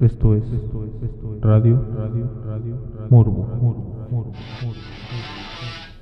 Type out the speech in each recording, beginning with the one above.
Esto es, esto es, esto es radio, radio, radio, radio, Morbo. Morbo. Morbo. Morbo. morbo.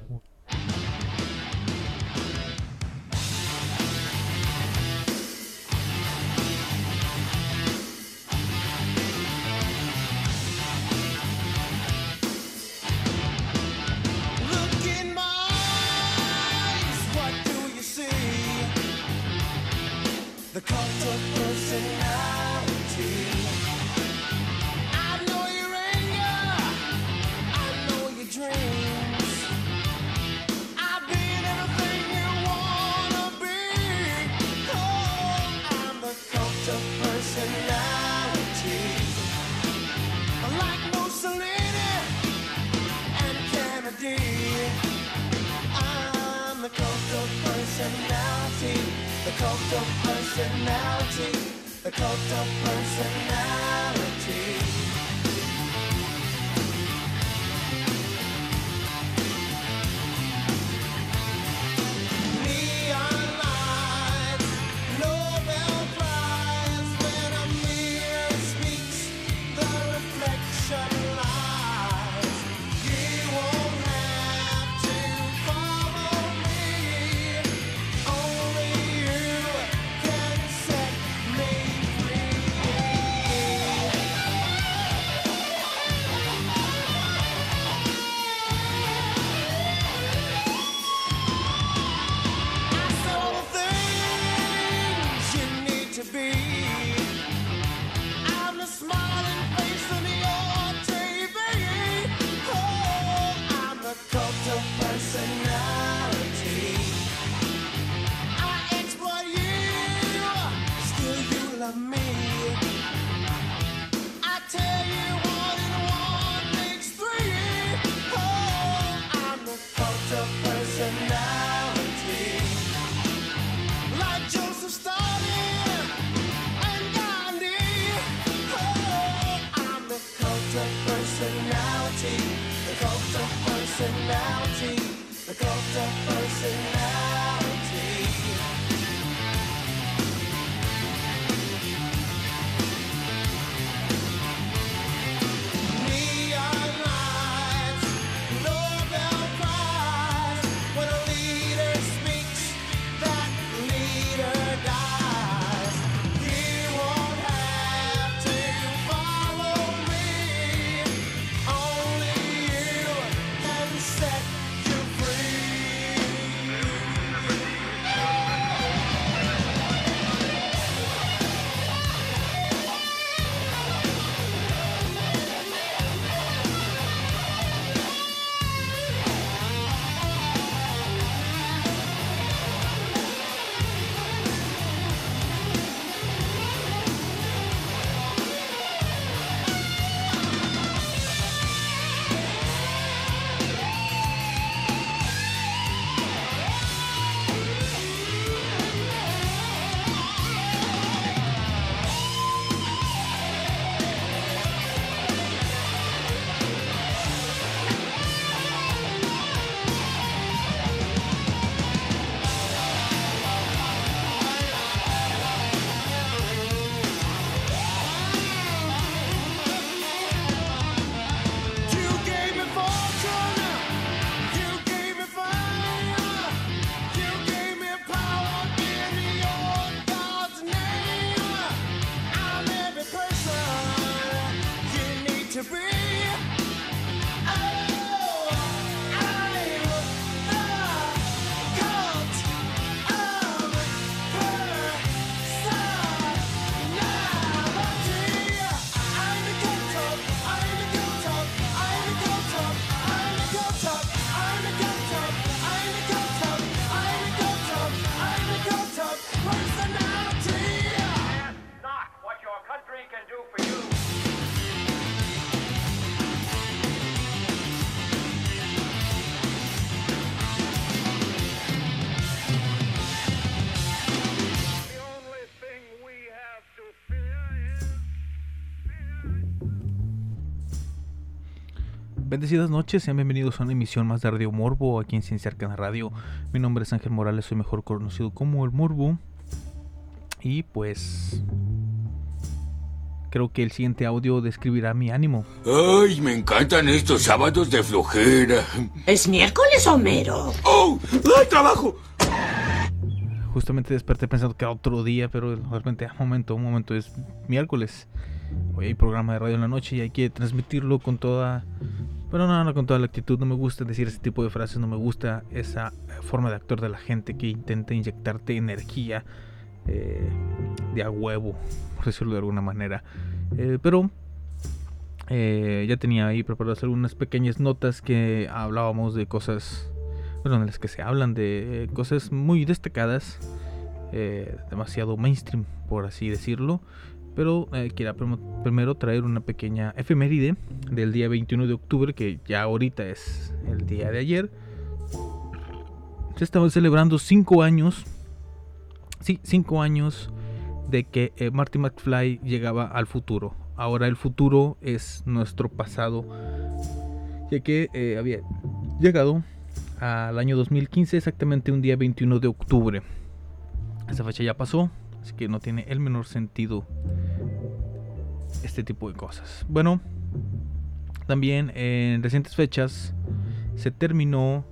Bendecidas noches, sean bienvenidos a una emisión más de Radio Morbo aquí en Ciencia Arcana Radio. Mi nombre es Ángel Morales, soy mejor conocido como El Morbo. Y pues. Creo que el siguiente audio describirá mi ánimo. ¡Ay, me encantan estos sábados de flojera! ¿Es miércoles, Homero? ¡Oh! ¡Ay, trabajo! Justamente desperté pensando que era otro día, pero realmente, un momento, un momento, es miércoles. Hoy hay programa de radio en la noche y hay que transmitirlo con toda pero no, no con toda la actitud. No me gusta decir ese tipo de frases, no me gusta esa eh, forma de actuar de la gente que intenta inyectarte energía eh, de a huevo, por decirlo de alguna manera. Eh, pero ya tenía ahí preparadas algunas pequeñas notas que hablábamos de cosas, bueno, en las que se hablan de cosas muy destacadas, demasiado mainstream, por así decirlo. Pero eh, prim- primero traer una pequeña efeméride del día 21 de octubre, que ya ahorita es el día de ayer. Se estaban celebrando 5 años, sí, 5 años de que eh, Marty McFly llegaba al futuro. Ahora el futuro es nuestro pasado, ya que eh, había llegado al año 2015, exactamente un día 21 de octubre. Esa fecha ya pasó, así que no tiene el menor sentido este tipo de cosas. Bueno, también en recientes fechas se terminó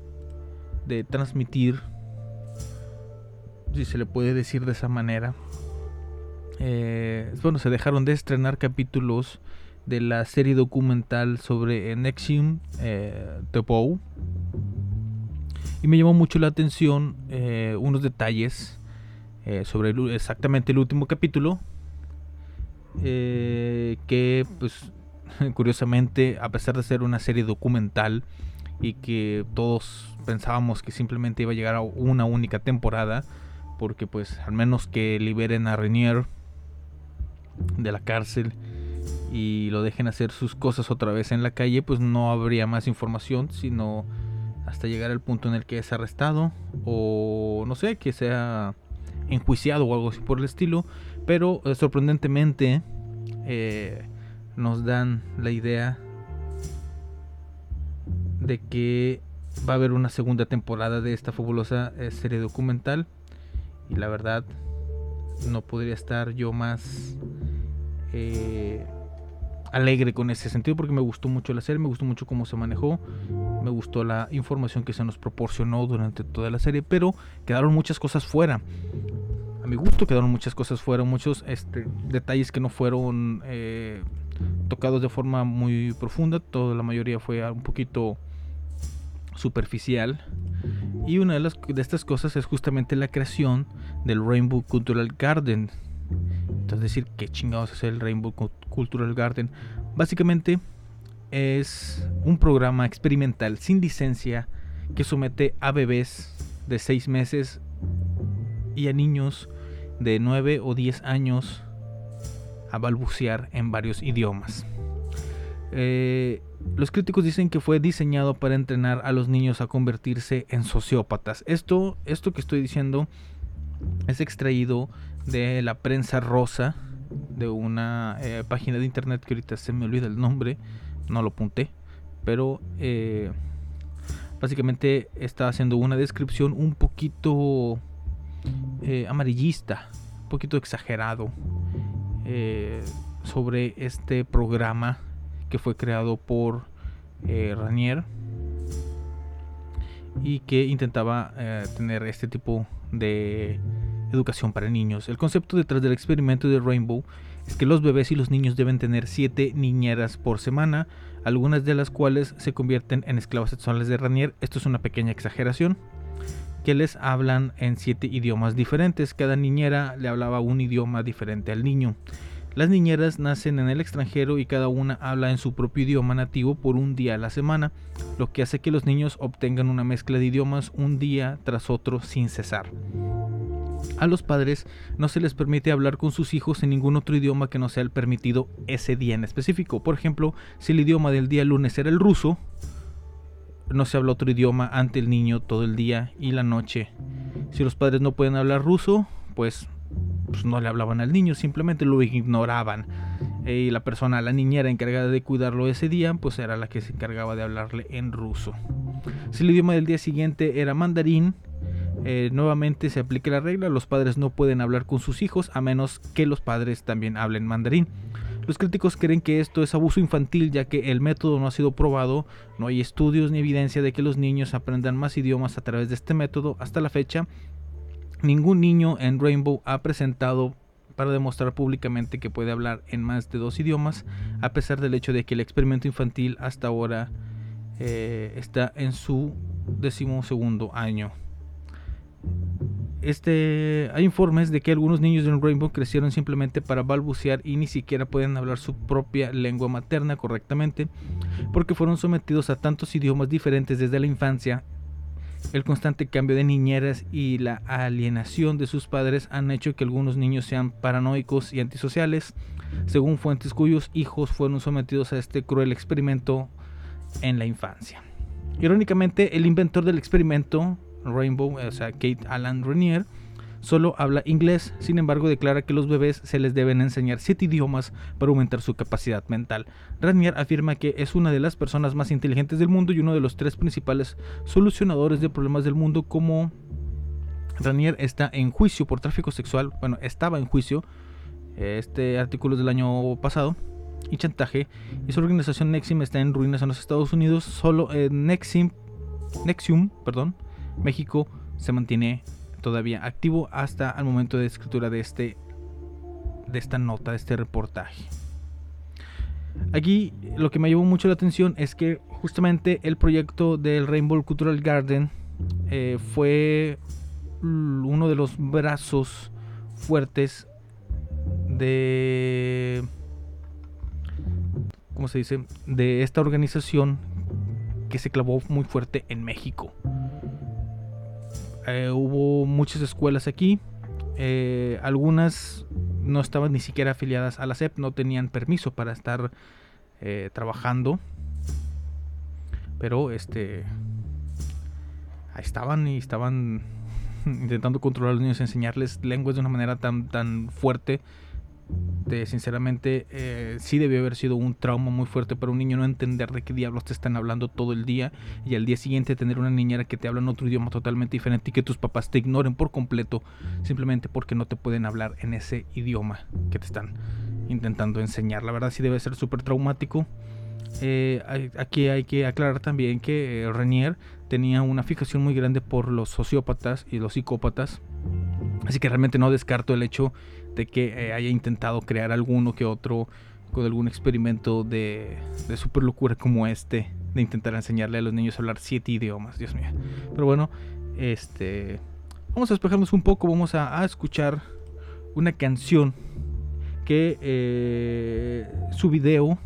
de transmitir, si se le puede decir de esa manera, eh, bueno, se dejaron de estrenar capítulos de la serie documental sobre Nexium eh. Y me llamó mucho la atención eh, unos detalles eh, sobre el exactamente el último capítulo. eh, que, pues, curiosamente, a pesar de ser una serie documental y que todos pensábamos que simplemente iba a llegar a una única temporada, porque, pues, al menos que liberen a Renier de la cárcel y lo dejen hacer sus cosas otra vez en la calle, pues no habría más información, sino hasta llegar al punto en el que es arrestado o no sé, que sea enjuiciado o algo así por el estilo. Pero eh, sorprendentemente eh, nos dan la idea de que va a haber una segunda temporada de esta fabulosa eh, serie documental. Y la verdad, no podría estar yo más alegre con ese sentido porque me gustó mucho la serie, me gustó mucho cómo se manejó, me gustó la información que se nos proporcionó durante toda la serie, pero quedaron muchas cosas fuera. A mi gusto quedaron muchas cosas fuera, muchos este, detalles que no fueron eh, tocados de forma muy profunda, toda la mayoría fue un poquito superficial. Y una de, las, de estas cosas es justamente la creación del Rainbow Cultural Garden. Entonces decir qué chingados es el Rainbow Cu- Cultural Garden. Básicamente es un programa experimental sin licencia que somete a bebés de 6 meses y a niños de 9 o 10 años a balbucear en varios idiomas. Eh, los críticos dicen que fue diseñado para entrenar a los niños a convertirse en sociópatas. Esto, esto que estoy diciendo es extraído de la prensa rosa de una eh, página de internet que ahorita se me olvida el nombre, no lo apunté, pero eh, básicamente está haciendo una descripción un poquito eh, amarillista, un poquito exagerado eh, sobre este programa que fue creado por eh, Ranier y que intentaba tener este tipo de educación para niños. El concepto detrás del experimento de Rainbow es que los bebés y los niños deben tener 7 niñeras por semana, algunas de las cuales se convierten en esclavas sexuales de Ranier. Esto es una pequeña exageración. Que les hablan en 7 idiomas diferentes. Cada niñera le hablaba un idioma diferente al niño. Las niñeras nacen en el extranjero y cada una habla en su propio idioma nativo por un día a la semana, lo que hace que los niños obtengan una mezcla de idiomas un día tras otro sin cesar. A los padres no se les permite hablar con sus hijos en ningún otro idioma que no sea el permitido ese día en específico. Por ejemplo, si el idioma del día lunes era el ruso, no se habla otro idioma ante el niño todo el día y la noche. Si los padres no pueden hablar ruso, pues, pues no le hablaban al niño, simplemente lo ignoraban. Eh, Y la persona, la niñera encargada de cuidarlo ese día, pues era la que se encargaba de hablarle en ruso. Si el idioma del día siguiente era mandarín, eh, nuevamente se aplica la regla, los padres no pueden hablar con sus hijos a menos que los padres también hablen mandarín. Los críticos creen que esto es abuso infantil ya que el método no ha sido probado, no hay estudios ni evidencia de que los niños aprendan más idiomas a través de este método. Hasta la fecha, ningún niño en Rainbow ha presentado para demostrar públicamente que puede hablar en más de dos idiomas, a pesar del hecho de que el experimento infantil hasta ahora eh, está en su decimosegundo año. Este, hay informes de que algunos niños en Rainbow crecieron simplemente para balbucear y ni siquiera pueden hablar su propia lengua materna correctamente porque fueron sometidos a tantos idiomas diferentes desde la infancia. El constante cambio de niñeras y la alienación de sus padres han hecho que algunos niños sean paranoicos y antisociales, según fuentes cuyos hijos fueron sometidos a este cruel experimento en la infancia. Irónicamente, el inventor del experimento, Rainbow, o sea, Kate Alan Renier, solo habla inglés, sin embargo declara que los bebés se les deben enseñar siete idiomas para aumentar su capacidad mental. Renier afirma que es una de las personas más inteligentes del mundo y uno de los tres principales solucionadores de problemas del mundo como Ranier está en juicio por tráfico sexual, bueno, estaba en juicio, este artículo es del año pasado, y chantaje, y su organización Nexium está en ruinas en los Estados Unidos, solo en Nexium, Nexium, perdón, México se mantiene todavía activo hasta el momento de escritura de este de esta nota, de este reportaje. Aquí lo que me llamó mucho la atención es que justamente el proyecto del Rainbow Cultural Garden eh, fue uno de los brazos fuertes de ¿cómo se dice? de esta organización que se clavó muy fuerte en México. Eh, hubo muchas escuelas aquí, eh, algunas no estaban ni siquiera afiliadas a la SEP, no tenían permiso para estar eh, trabajando, pero este estaban y estaban intentando controlar a los niños, enseñarles lenguas de una manera tan, tan fuerte. Sinceramente, eh, sí debió haber sido un trauma muy fuerte para un niño no entender de qué diablos te están hablando todo el día y al día siguiente tener una niñera que te habla en otro idioma totalmente diferente y que tus papás te ignoren por completo simplemente porque no te pueden hablar en ese idioma que te están intentando enseñar. La verdad sí debe ser súper traumático. Eh, aquí hay que aclarar también que eh, Renier tenía una fijación muy grande por los sociópatas y los psicópatas. Así que realmente no descarto el hecho de que eh, haya intentado crear alguno que otro con algún experimento de, de super locura como este, de intentar enseñarle a los niños a hablar siete idiomas, Dios mío. Pero bueno, este, vamos a despejarnos un poco, vamos a, escuchar una canción que eh, su video,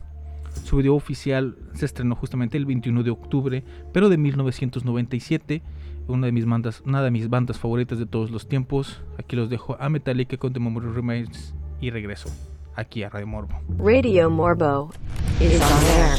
su video oficial se estrenó justamente el 21 de octubre, pero de 1997 una de mis bandas, una de mis bandas favoritas de todos los tiempos. Aquí los dejo a Metallica con The Memory Remains y regreso aquí a Radio Morbo. Radio Morbo is on air.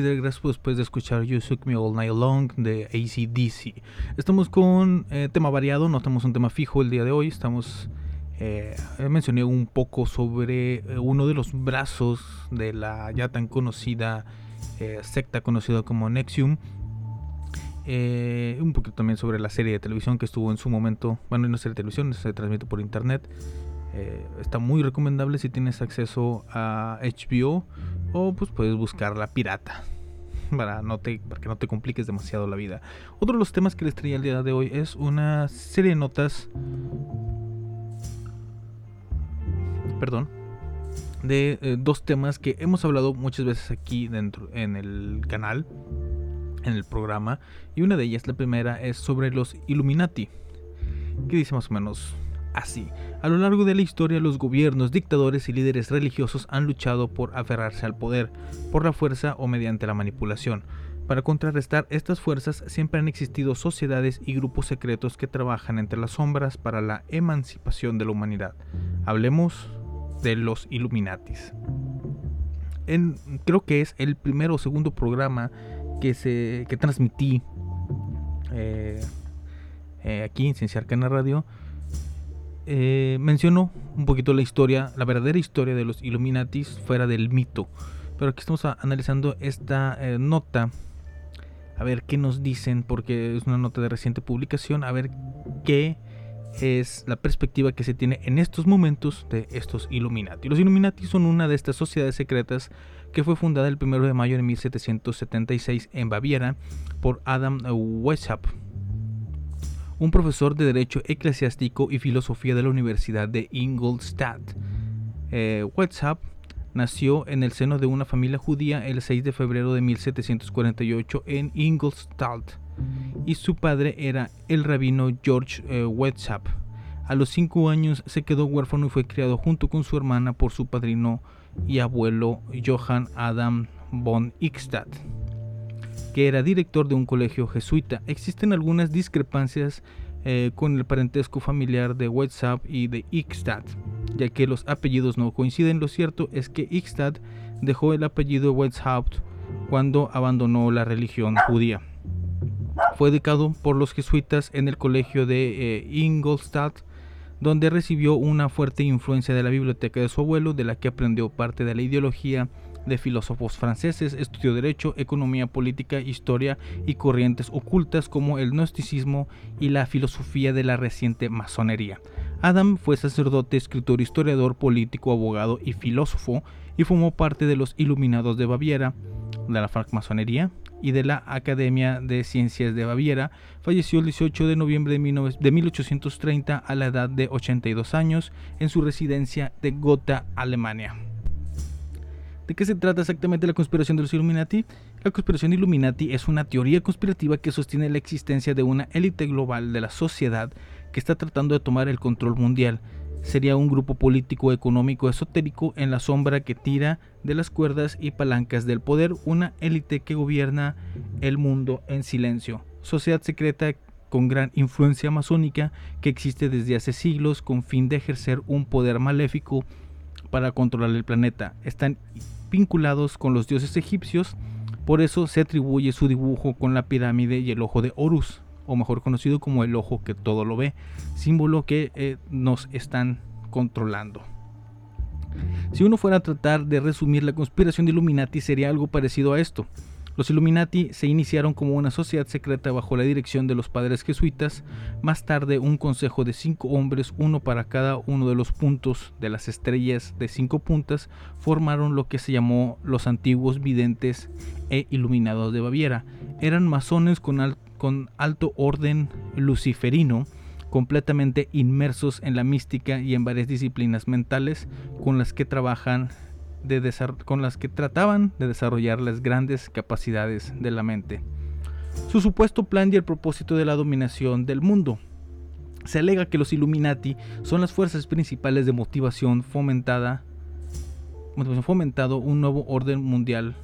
aquí después de escuchar You Took Me All Night Long de ACDC. Estamos con eh, tema variado, no tenemos un tema fijo el día de hoy. Estamos. eh, mencioné un poco sobre eh, uno de los brazos de la ya tan conocida eh, secta conocida como Nexium. Eh, un poquito también sobre la serie de televisión que estuvo en su momento. Bueno, no es serie de televisión, se transmite por internet. Eh, está muy recomendable si tienes acceso a HBO o pues puedes buscar la pirata para, no te, para que no te compliques demasiado la vida. Otro de los temas que les traía el día de hoy es una serie de notas. Perdón. De eh, dos temas que hemos hablado muchas veces aquí dentro en el canal, en el programa. Y una de ellas, la primera, es sobre los Illuminati. Que dice más o menos así. A lo largo de la historia, los gobiernos, dictadores y líderes religiosos han luchado por aferrarse al poder, por la fuerza o mediante la manipulación. Para contrarrestar estas fuerzas siempre han existido sociedades y grupos secretos que trabajan entre las sombras para la emancipación de la humanidad. Hablemos de los Illuminatis. Creo que es el primero o segundo programa que, se, que transmití eh, eh, aquí en Ciencia Arcana Radio eh, mencionó un poquito la historia, la verdadera historia de los Illuminatis fuera del mito. Pero aquí estamos analizando esta eh, nota. A ver qué nos dicen, porque es una nota de reciente publicación. A ver qué es la perspectiva que se tiene en estos momentos de estos Illuminati. Los Illuminati son una de estas sociedades secretas que fue fundada el 1 de mayo de 1776 en Baviera por Adam Weishaupt, un profesor de Derecho Eclesiástico y Filosofía de la Universidad de Ingolstadt. Eh, Weishaupt nació en el seno de una familia judía el 6 de febrero de 1748 en Ingolstadt y su padre era el rabino George eh. A los 5 años se quedó huérfano y fue criado junto con su hermana por su padrino y abuelo Johann Adam von Ickstadt que era director de un colegio jesuita. Existen algunas discrepancias eh, con el parentesco familiar de Weishaupt y de Ickstadt, ya que los apellidos no coinciden. Lo cierto es que Ickstadt dejó el apellido Weishaupt cuando abandonó la religión judía. Fue educado por los jesuitas en el colegio de eh, Ingolstadt, donde recibió una fuerte influencia de la biblioteca de su abuelo, de la que aprendió parte de la ideología de filósofos franceses, estudió derecho, economía política, historia y corrientes ocultas como el gnosticismo y la filosofía de la reciente masonería. Adam fue sacerdote, escritor, historiador, político, abogado y filósofo y formó parte de los Iluminados de Baviera, de la francmasonería y de la Academia de Ciencias de Baviera. Falleció el 18 de noviembre de 19 de 1830 a la edad de 82 años en su residencia de Gotha, Alemania. ¿De qué se trata exactamente la conspiración de los Illuminati? La conspiración Illuminati es una teoría conspirativa que sostiene la existencia de una élite global de la sociedad que está tratando de tomar el control mundial. Sería un grupo político económico esotérico en la sombra que tira de las cuerdas y palancas del poder, una élite que gobierna el mundo en silencio. Sociedad secreta con gran influencia masónica que existe desde hace siglos con fin de ejercer un poder maléfico para controlar el planeta. Están vinculados con los dioses egipcios, por eso se atribuye su dibujo con la pirámide y el ojo de Horus, o mejor conocido como el ojo que todo lo ve, símbolo que eh, nos están controlando. Si uno fuera a tratar de resumir la conspiración de Illuminati sería algo parecido a esto. Los Illuminati se iniciaron como una sociedad secreta bajo la dirección de los padres jesuitas, más tarde un consejo de cinco hombres, uno para cada uno de los puntos de las estrellas de cinco puntas, formaron lo que se llamó los antiguos videntes e iluminados de Baviera. Eran masones con, al- con alto orden luciferino, completamente inmersos en la mística y en varias disciplinas mentales con las que trabajan de con las que trataban de desarrollar las grandes capacidades de la mente. Su supuesto plan y el propósito de la dominación del mundo. Se alega que los Illuminati son las fuerzas principales de motivación fomentada fomentado un nuevo orden mundial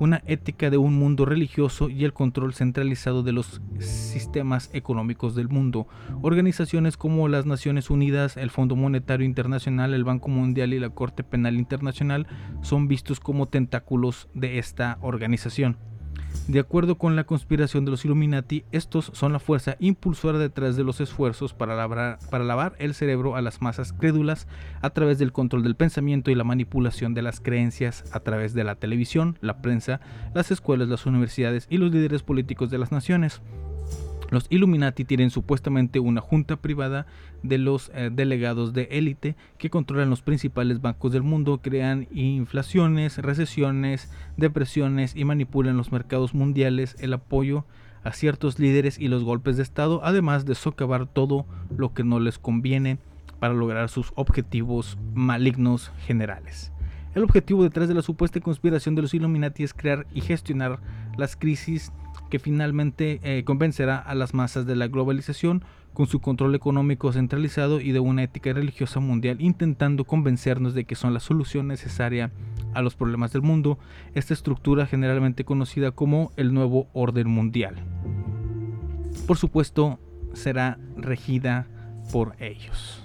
una ética de un mundo religioso y el control centralizado de los sistemas económicos del mundo. Organizaciones como las Naciones Unidas, el Fondo Monetario Internacional, el Banco Mundial y la Corte Penal Internacional son vistos como tentáculos de esta organización. De acuerdo con la conspiración de los Illuminati, estos son la fuerza impulsora detrás de los esfuerzos para lavar, el cerebro a las masas crédulas a través del control del pensamiento y la manipulación de las creencias a través de la televisión, la prensa, las escuelas, las universidades y los líderes políticos de las naciones. Los Illuminati tienen supuestamente una junta privada de los eh, delegados de élite que controlan los principales bancos del mundo, crean inflaciones, recesiones, depresiones y manipulan los mercados mundiales, el apoyo a ciertos líderes y los golpes de Estado, además de socavar todo lo que no les conviene para lograr sus objetivos malignos generales. El objetivo detrás de la supuesta conspiración de los Illuminati es crear y gestionar las crisis que finalmente eh, convencerá a las masas de la globalización con su control económico centralizado y de una ética religiosa mundial, intentando convencernos de que son la solución necesaria a los problemas del mundo, esta estructura generalmente conocida como el nuevo orden mundial. Por supuesto, será regida por ellos.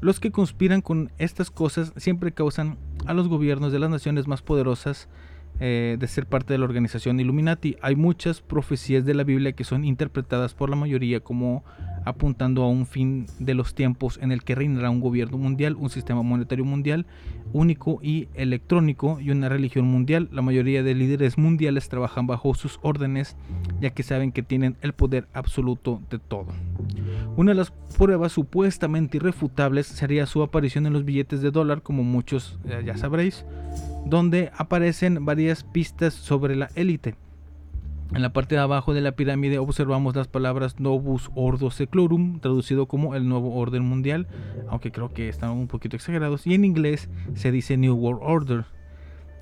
Los que conspiran con estas cosas siempre causan a los gobiernos de las naciones más poderosas eh, de ser parte de la organización Illuminati. Hay muchas profecías de la Biblia que son interpretadas por la mayoría como apuntando a un fin de los tiempos en el que reinará un gobierno mundial, un sistema monetario mundial único y electrónico y una religión mundial. La mayoría de líderes mundiales trabajan bajo sus órdenes ya que saben que tienen el poder absoluto de todo. Una de las pruebas supuestamente irrefutables sería su aparición en los billetes de dólar, como muchos eh, ya sabréis, donde aparecen varias pistas sobre la élite. En la parte de abajo de la pirámide observamos las palabras Novus Ordo Seclorum, traducido como el nuevo orden mundial, aunque creo que están un poquito exagerados, y en inglés se dice New World Order.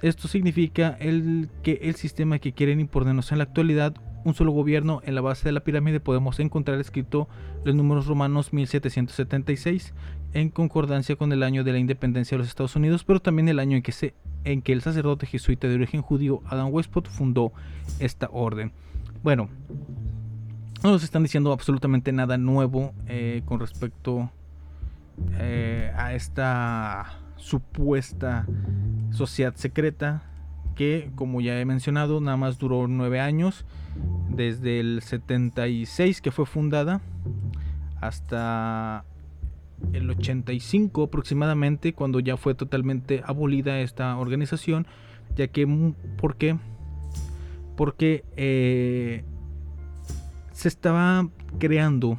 Esto significa el, que el sistema que quieren imponernos en la actualidad, un solo gobierno, en la base de la pirámide podemos encontrar escrito los números romanos 1776, en concordancia con el año de la independencia de los Estados Unidos, pero también el año en que, se, en que el sacerdote jesuita de origen judío Adam Weishaupt fundó esta orden. Bueno, no nos están diciendo absolutamente nada nuevo eh, con respecto eh, a esta supuesta sociedad secreta que, como ya he mencionado, nada más duró nueve años, desde el 76 que fue fundada hasta el 85 aproximadamente, cuando ya fue totalmente abolida esta organización, ya que, mm, ¿por qué? Porque eh, se estaba creando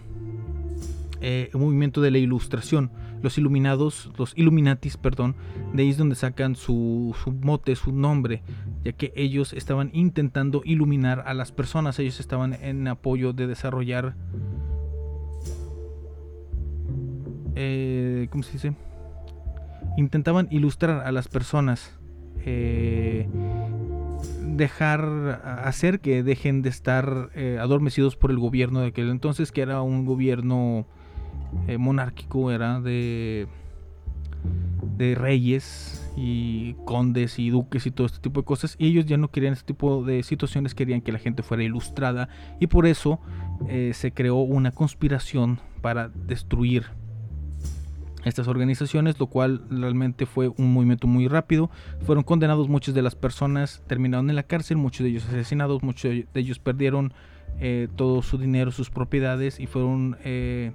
eh, un movimiento de la ilustración. Los iluminados, los Illuminatis, perdón, de ahí es donde sacan su, su mote, su nombre, ya que ellos estaban intentando iluminar a las personas, ellos estaban en apoyo de desarrollar eh, ¿cómo se dice? Intentaban ilustrar a las personas, eh, dejar, hacer que dejen de estar eh, adormecidos por el gobierno de aquel entonces, que era un gobierno monárquico, era de, de reyes y condes y duques y todo este tipo de cosas. Y ellos ya no querían este tipo de situaciones, querían que la gente fuera ilustrada y por eso se creó una conspiración para destruir estas organizaciones, lo cual realmente fue un movimiento muy rápido. Fueron condenados muchas de las personas, terminaron en la cárcel, muchos de ellos asesinados, muchos de ellos perdieron eh, todo su dinero, sus propiedades y fueron eh,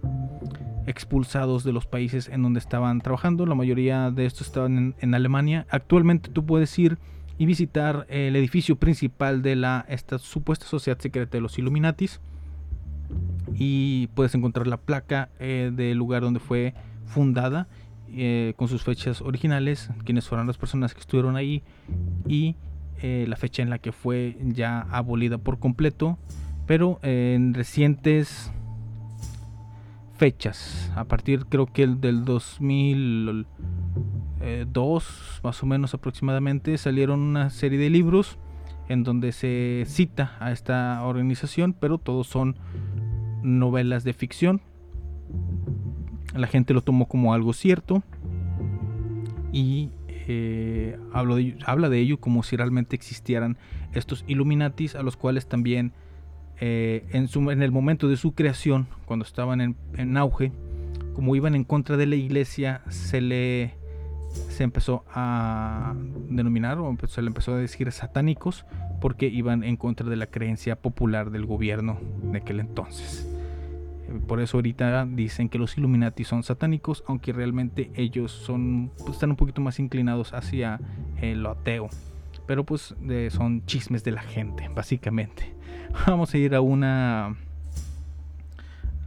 expulsados de los países en donde estaban trabajando. La mayoría de estos estaban en, Alemania. Actualmente tú puedes ir y visitar el edificio principal de la esta supuesta sociedad secreta de los Illuminatis y puedes encontrar la placa eh, del lugar donde fue fundada eh, con sus fechas originales, quienes fueron las personas que estuvieron ahí y eh, la fecha en la que fue ya abolida por completo, pero eh, en recientes fechas, a partir creo que el del 2002 más o menos aproximadamente, salieron una serie de libros en donde se cita a esta organización, pero todos son novelas de ficción la gente lo tomó como algo cierto y eh, habla de ello como si realmente existieran estos Illuminatis a los cuales también eh, en, el momento de su creación, cuando estaban en, en auge, como iban en contra de la iglesia, se le se empezó a denominar o se le empezó a decir satánicos porque iban en contra de la creencia popular del gobierno de aquel entonces. Por eso ahorita dicen que los Illuminati son satánicos, aunque realmente ellos pues, están un poquito más inclinados hacia eh, lo ateo. Pero pues son chismes de la gente, básicamente. Vamos a ir a una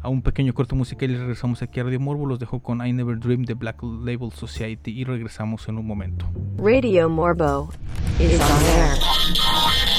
a un pequeño corto musical y regresamos aquí a Radio Morbo. Los dejo con I Never Dreamed de Black Label Society y regresamos en un momento. Radio Morbo is on air.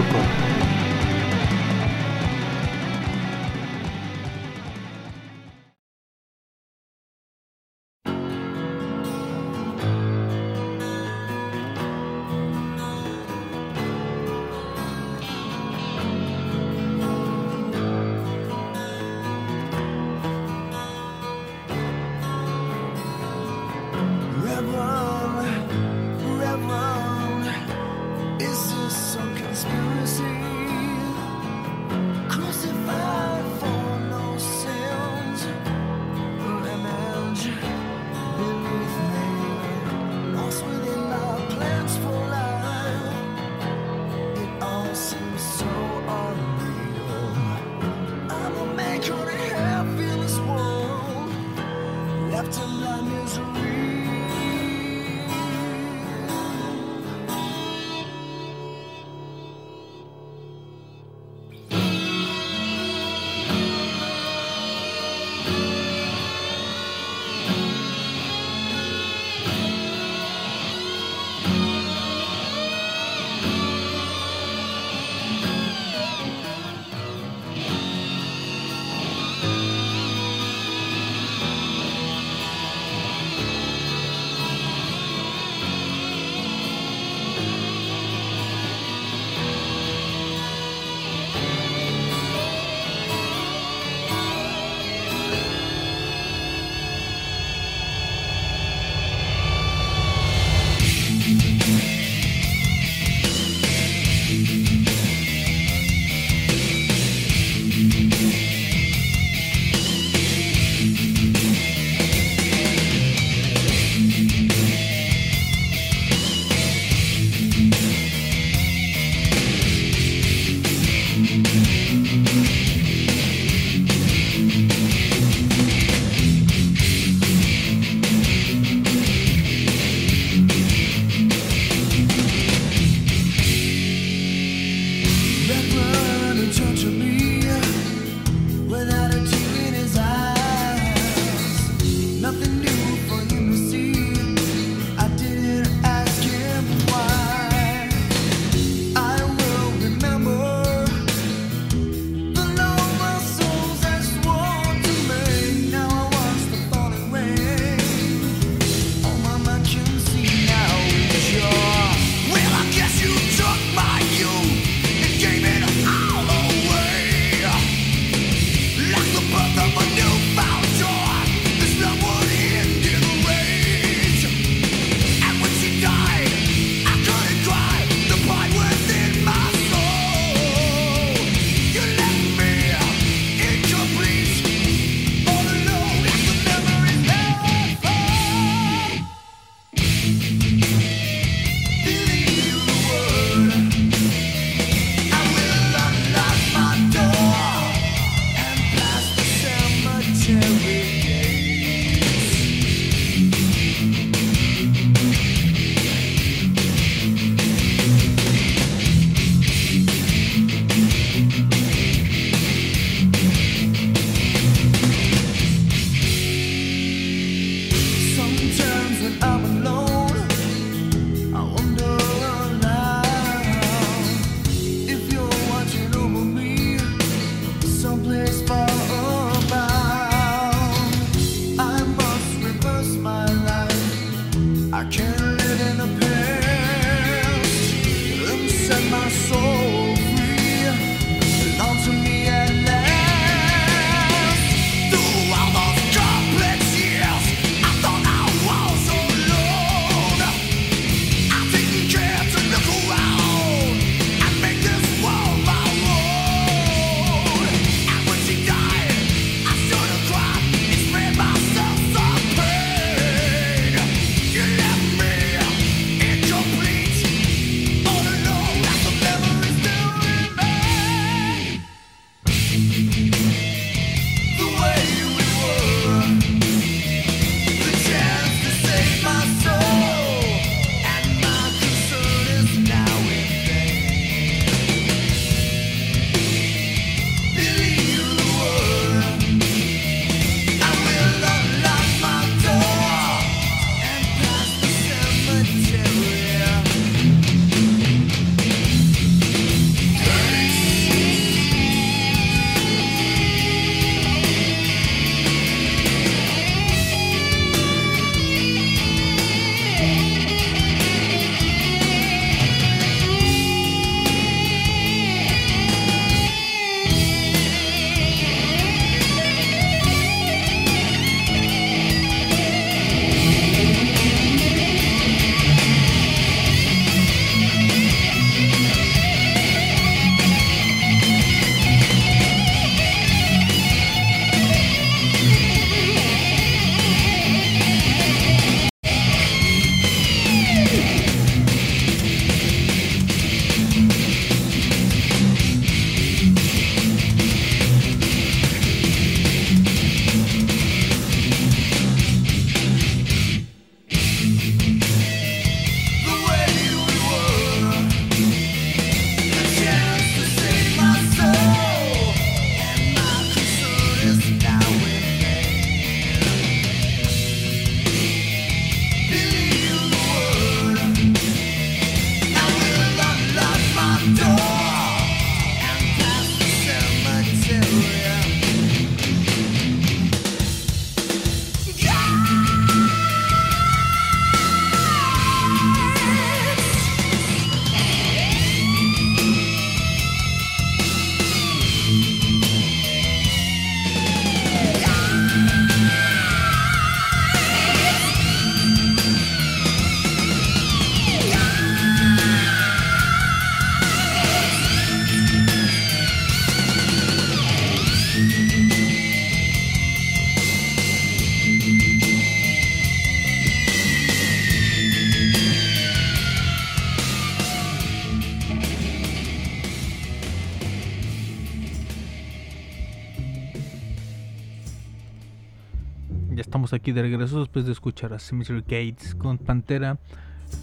aquí de regreso después de escuchar a Cemetery Gates con Pantera.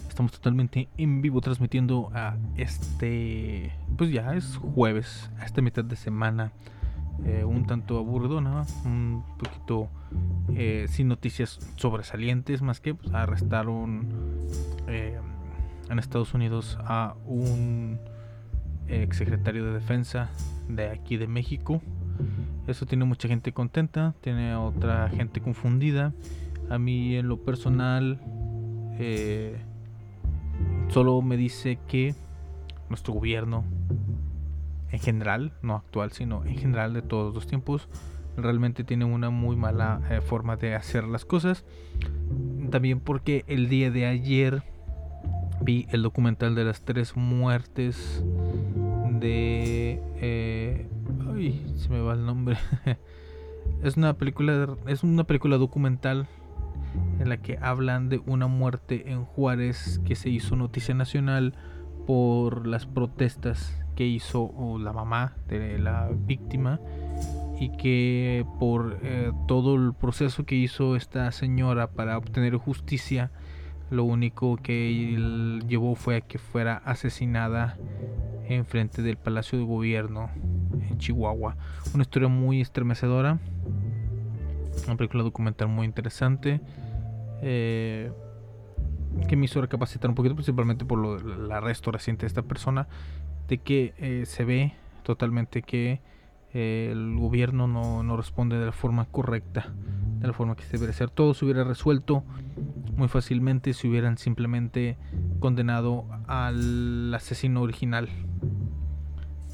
Estamos totalmente en vivo transmitiendo a este, pues ya es jueves, a esta mitad de semana. eh, un tanto aburridona, un poquito eh, sin noticias sobresalientes, más que pues, arrestaron eh, en Estados Unidos a un exsecretario de defensa de aquí de México. Eso tiene mucha gente contenta, tiene otra gente confundida. A mí en lo personal eh, solo me dice que nuestro gobierno en general, no actual, sino en general de todos los tiempos, realmente tiene una muy mala eh, forma de hacer las cosas. También porque el día de ayer vi el documental de las tres muertes de... eh, ay, se me va el nombre. es una película, es una película documental en la que hablan de una muerte en Juárez que se hizo noticia nacional por las protestas que hizo la mamá de la víctima y que por eh, todo el proceso que hizo esta señora para obtener justicia lo único que llevó fue a que fuera asesinada en frente del Palacio de Gobierno en Chihuahua. Una historia muy estremecedora, una película documental muy interesante. eh, que me hizo recapacitar un poquito, principalmente por lo, el arresto reciente de esta persona, de que eh, se ve totalmente que eh, el gobierno no, no responde de la forma correcta, de la forma que se debería hacer. Todo se hubiera resuelto muy fácilmente si hubieran simplemente condenado al asesino original,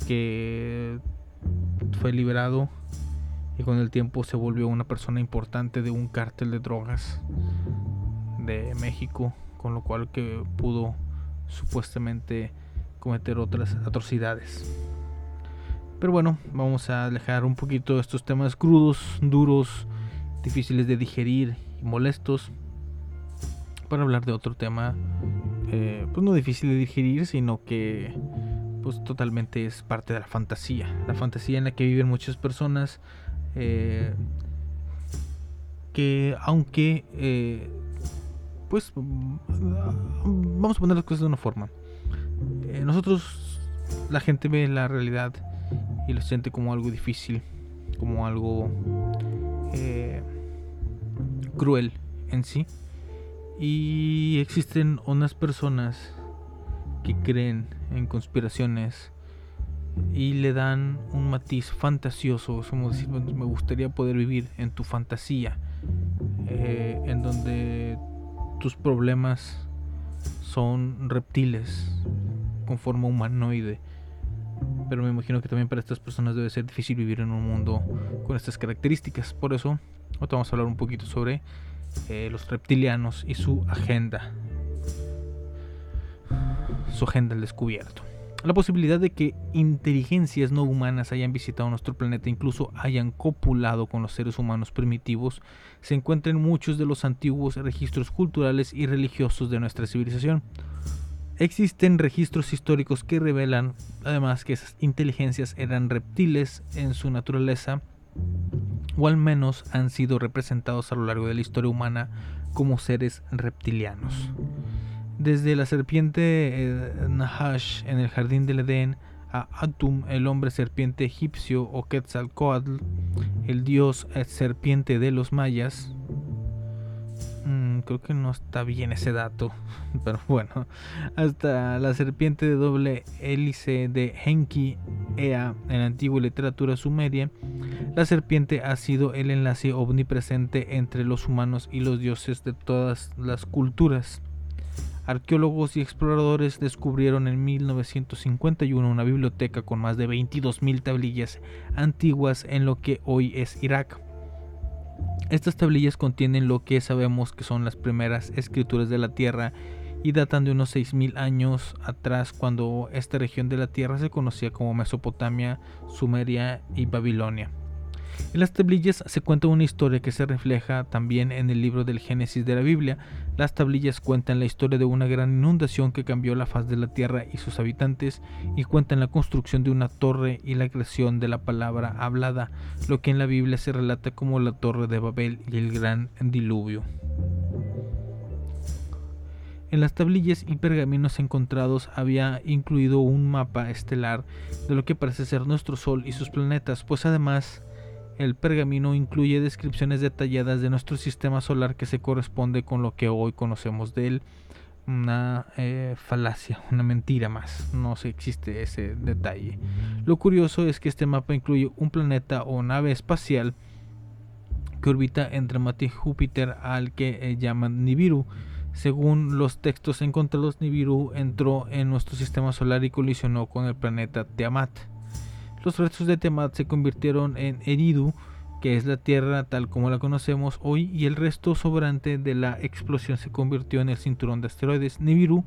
que fue liberado y con el tiempo se volvió una persona importante de un cártel de drogas de México, con lo cual que pudo supuestamente cometer otras atrocidades. Pero bueno, vamos a dejar un poquito estos temas crudos, duros, difíciles de digerir y molestos para hablar de otro tema, eh, pues no difícil de digerir, sino que pues totalmente es parte de la fantasía, la fantasía en la que viven muchas personas, eh, que aunque eh, pues vamos a poner las cosas de una forma. Nosotros, la gente ve la realidad y lo siente como algo difícil, como algo cruel en sí. Y existen unas personas que creen en conspiraciones y le dan un matiz fantasioso. Como decir, "Bueno, me gustaría poder vivir en tu fantasía, eh, en donde tus problemas son reptiles con forma humanoide. Pero me imagino que también para estas personas debe ser difícil vivir en un mundo con estas características. Por eso, ahora vamos a hablar un poquito sobre eh, los reptilianos y su agenda. Su agenda al descubierto. La posibilidad de que inteligencias no humanas hayan visitado nuestro planeta, incluso hayan copulado con los seres humanos primitivos, se encuentra en muchos de los antiguos registros culturales y religiosos de nuestra civilización. Existen registros históricos que revelan además que esas inteligencias eran reptiles en su naturaleza o al menos han sido representados a lo largo de la historia humana como seres reptilianos. Desde la serpiente eh, Nahash en el jardín del Edén a Atum, el hombre serpiente egipcio, o Quetzalcoatl, el dios eh, serpiente de los mayas. Mm, creo que no está bien ese dato, pero bueno. Hasta la serpiente de doble hélice de Enki Ea en la antigua literatura sumeria, la serpiente ha sido el enlace omnipresente entre los humanos y los dioses de todas las culturas. Arqueólogos y exploradores descubrieron en 1951 una biblioteca con más de 22.000 tablillas antiguas en lo que hoy es Irak. Estas tablillas contienen lo que sabemos que son las primeras escrituras de la Tierra y datan de unos 6.000 años atrás cuando esta región de la Tierra se conocía como Mesopotamia, Sumeria y Babilonia. En las tablillas se cuenta una historia que se refleja también en el libro del Génesis de la Biblia. Las tablillas cuentan la historia de una gran inundación que cambió la faz de la tierra y sus habitantes y cuentan la construcción de una torre y la creación de la palabra hablada, lo que en la Biblia se relata como la torre de Babel y el gran diluvio. En las tablillas y pergaminos encontrados había incluido un mapa estelar de lo que parece ser nuestro Sol y sus planetas, pues además el pergamino incluye descripciones detalladas de nuestro sistema solar que se corresponde con lo que hoy conocemos de él. Una eh, falacia, una mentira más, no se existe ese detalle. Lo curioso es que este mapa incluye un planeta o nave espacial que orbita entre Marte y Júpiter al que eh, llaman Nibiru. Según los textos encontrados, Nibiru entró en nuestro sistema solar y colisionó con el planeta Tiamat. Los restos de Tiamat se convirtieron en Eridu, que es la Tierra tal como la conocemos hoy, y el resto sobrante de la explosión se convirtió en el cinturón de asteroides. Nibiru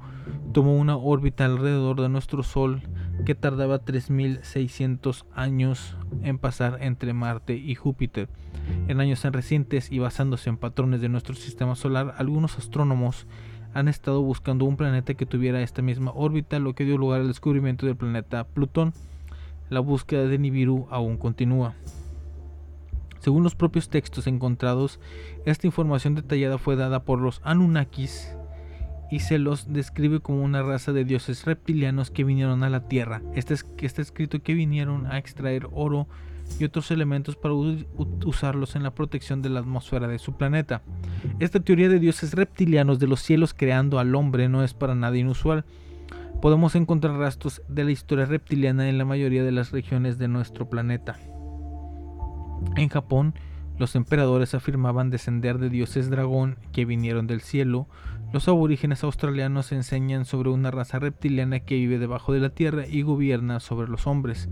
tomó una órbita alrededor de nuestro Sol que tardaba 3600 años en pasar entre Marte y Júpiter. En años recientes y basándose en patrones de nuestro sistema solar, algunos astrónomos han estado buscando un planeta que tuviera esta misma órbita, lo que dio lugar al descubrimiento del planeta Plutón. La búsqueda de Nibiru aún continúa. Según los propios textos encontrados, esta información detallada fue dada por los Anunnakis y se los describe como una raza de dioses reptilianos que vinieron a la Tierra. Está, es- está escrito que vinieron a extraer oro y otros elementos para usarlos en la protección de la atmósfera de su planeta. Esta teoría de dioses reptilianos de los cielos creando al hombre no es para nada inusual. Podemos encontrar rastros de la historia reptiliana en la mayoría de las regiones de nuestro planeta. En Japón, los emperadores afirmaban descender de dioses dragón que vinieron del cielo. Los aborígenes australianos enseñan sobre una raza reptiliana que vive debajo de la tierra y gobierna sobre los hombres.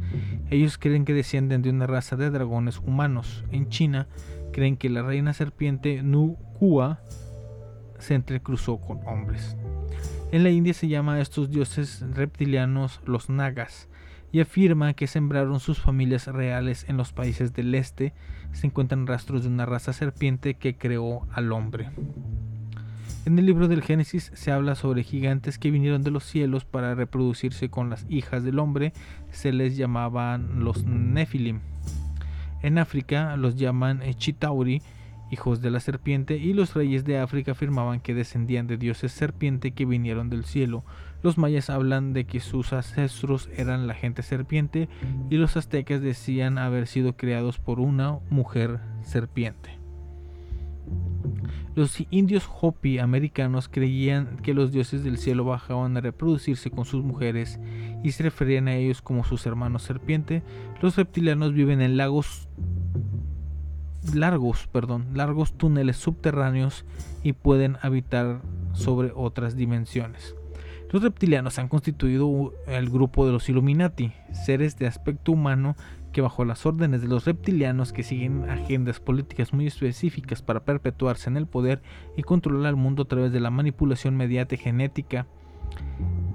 Ellos creen que descienden de una raza de dragones humanos. En China, creen que la reina serpiente Nu Kua se entrecruzó con hombres. En la India se llama a estos dioses reptilianos los Nagas y afirma que sembraron sus familias reales en los países del este. Se encuentran rastros de una raza serpiente que creó al hombre. En el libro del Génesis se habla sobre gigantes que vinieron de los cielos para reproducirse con las hijas del hombre, se les llamaban los Nefilim. En África los llaman Chitauri, hijos de la serpiente, y los reyes de África afirmaban que descendían de dioses serpiente que vinieron del cielo. Los mayas hablan de que sus ancestros eran la gente serpiente y los aztecas decían haber sido creados por una mujer serpiente. Los indios Hopi americanos creían que los dioses del cielo bajaban a reproducirse con sus mujeres y se referían a ellos como sus hermanos serpiente. Los reptilianos viven en lagos largos, perdón, largos túneles subterráneos y pueden habitar sobre otras dimensiones. Los reptilianos han constituido el grupo de los Illuminati, seres de aspecto humano que bajo las órdenes de los reptilianos que siguen agendas políticas muy específicas para perpetuarse en el poder y controlar al mundo a través de la manipulación mediática genética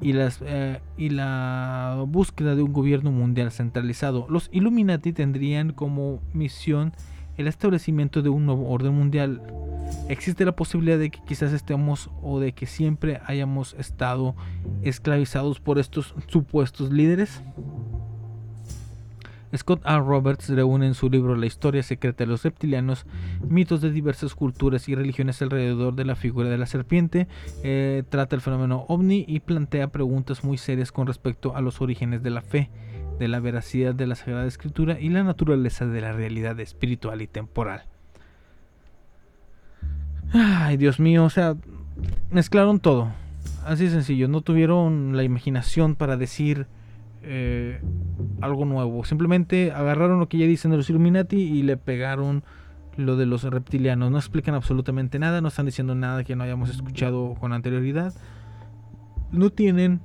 y, las, eh, y la búsqueda de un gobierno mundial centralizado. Los Illuminati tendrían como misión el establecimiento de un nuevo orden mundial. Existe la posibilidad de que quizás estemos o de que siempre hayamos estado esclavizados por estos supuestos líderes. Scott A. Roberts reúne en su libro La historia secreta de los reptilianos mitos de diversas culturas y religiones alrededor de la figura de la serpiente, eh, trata el fenómeno ovni y plantea preguntas muy serias con respecto a los orígenes de la fe, de la veracidad de la Sagrada Escritura y la naturaleza de la realidad espiritual y temporal. Ay, Dios mío, o sea, mezclaron todo. Así sencillo, no tuvieron la imaginación para decir eh, algo nuevo. Simplemente agarraron lo que ya dicen de los Illuminati y le pegaron lo de los reptilianos. No explican absolutamente nada, no están diciendo nada que no hayamos escuchado con anterioridad. No tienen,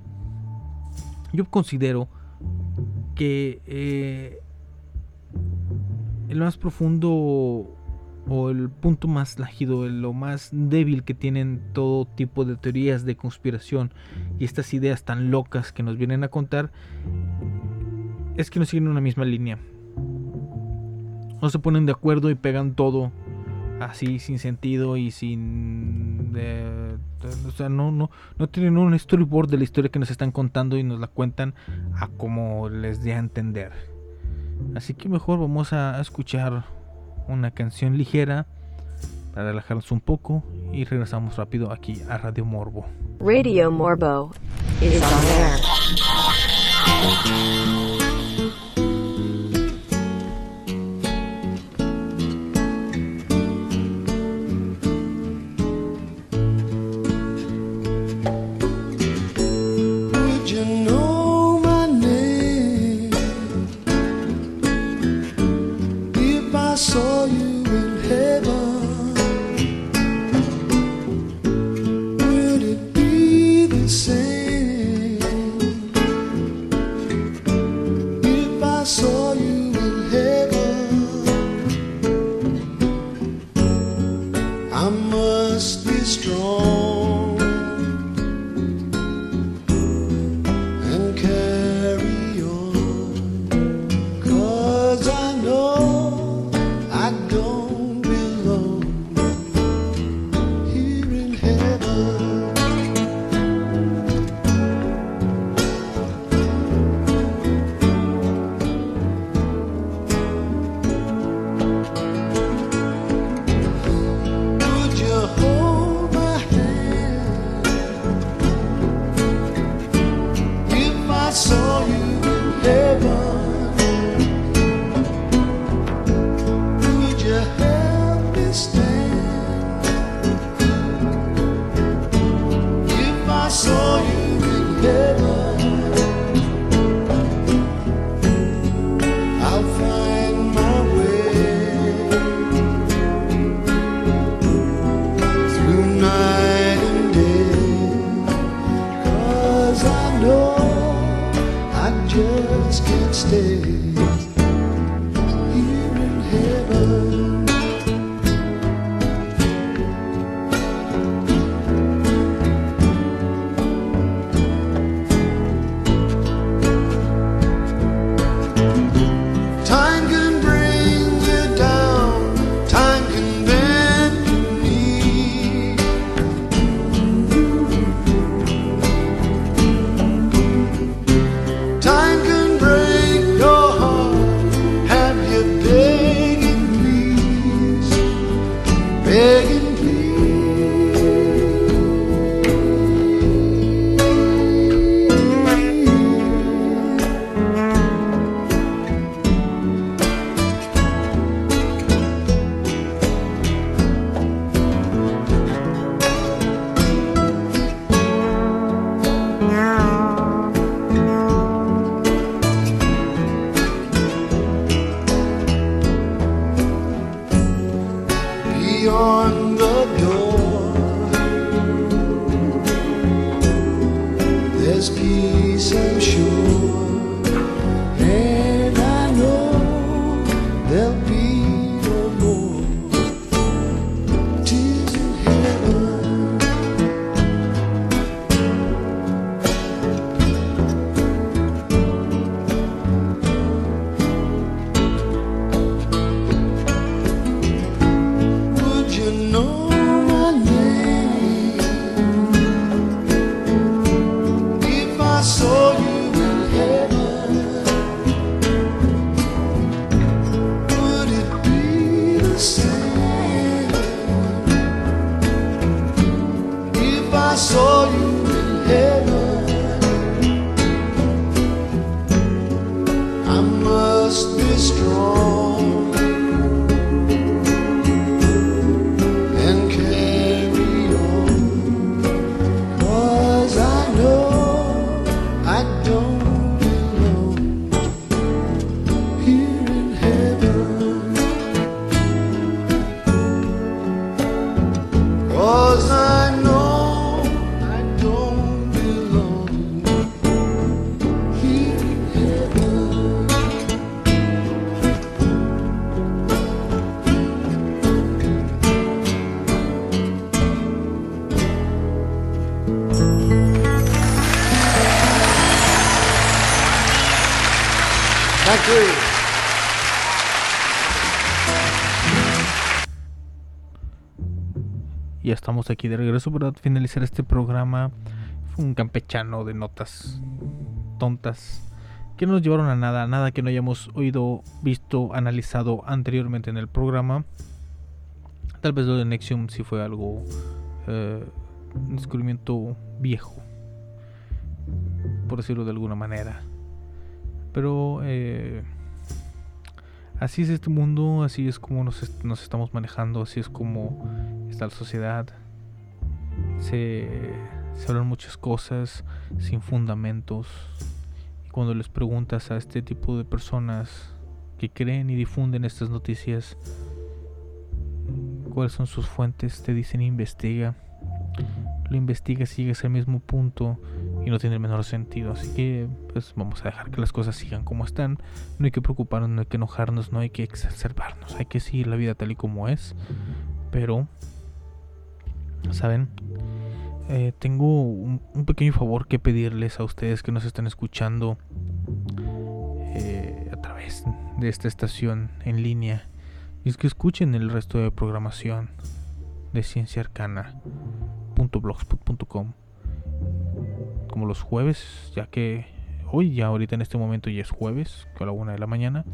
yo considero que eh, el más profundo o el punto más lágido, lo más débil que tienen todo tipo de teorías de conspiración y estas ideas tan locas que nos vienen a contar, es que no siguen una misma línea. No se ponen de acuerdo y pegan todo así sin sentido y sin... Eh, o sea, no, no, no tienen un storyboard de la historia que nos están contando y nos la cuentan a como les dé a entender. Así que mejor vamos a escuchar una canción ligera para relajarnos un poco y regresamos rápido aquí a Radio Morbo. Radio Morbo is on air. Just can stay. amor. Ya estamos aquí de regreso para finalizar este programa. Fue un campechano de notas tontas que no nos llevaron a nada, nada que no hayamos oído, visto, analizado anteriormente en el programa. Tal vez lo de Nexium sí fue algo, eh, un descubrimiento viejo, por decirlo de alguna manera. Pero eh, así es este mundo, así es como nos, nos estamos manejando, así es como está la sociedad. Se, se hablan muchas cosas sin fundamentos. Y cuando les preguntas a este tipo de personas que creen y difunden estas noticias, cuáles son sus fuentes, te dicen investiga. Lo investigas y llegas al mismo punto y no tiene el menor sentido. Así que pues vamos a dejar que las cosas sigan como están. No hay que preocuparnos, no hay que enojarnos, no hay que exacerbarnos. Hay que seguir la vida tal y como es. Pero, ¿saben? Eh, tengo un, pequeño favor que pedirles a ustedes que nos están escuchando eh, a través de esta estación en línea. Es que escuchen el resto de programación de Ciencia Arcana.blogspot.com como los jueves, ya que hoy, ya ahorita en este momento ya es jueves, a la una de la mañana,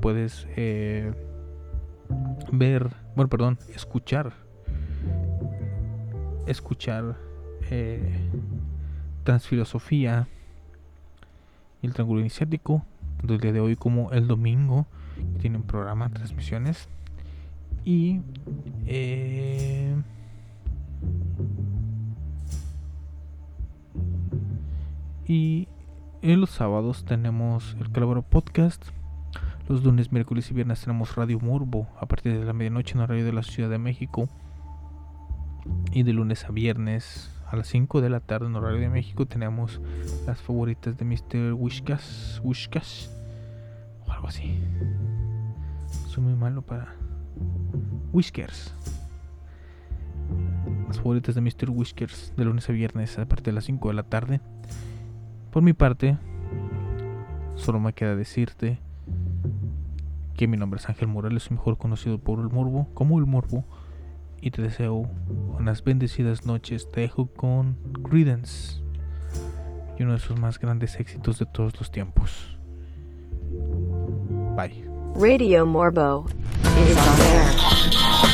puedes eh, ver, bueno, perdón, escuchar, escuchar eh, Transfilosofía el Triángulo Iniciático, tanto el día de hoy como el domingo, que tienen programa, transmisiones, y eh, Y en los sábados tenemos el Calabro Podcast. Los lunes, miércoles y viernes tenemos Radio Morbo a partir de la medianoche en horario de la Ciudad de México. Y de lunes a viernes a las 5 de la tarde en horario de México tenemos las favoritas de Mr. Wishkas. Wishkas. O algo así. Soy muy malo para. Whiskers. Las favoritas de Mr. Whiskers de lunes a viernes a partir de las 5 de la tarde. Por mi parte, solo me queda decirte que mi nombre es Ángel Morales, soy mejor conocido por el Morbo, como el Morbo, y te deseo unas bendecidas noches. Te dejo con Credence y uno de sus más grandes éxitos de todos los tiempos. Bye. Radio Morbo is on.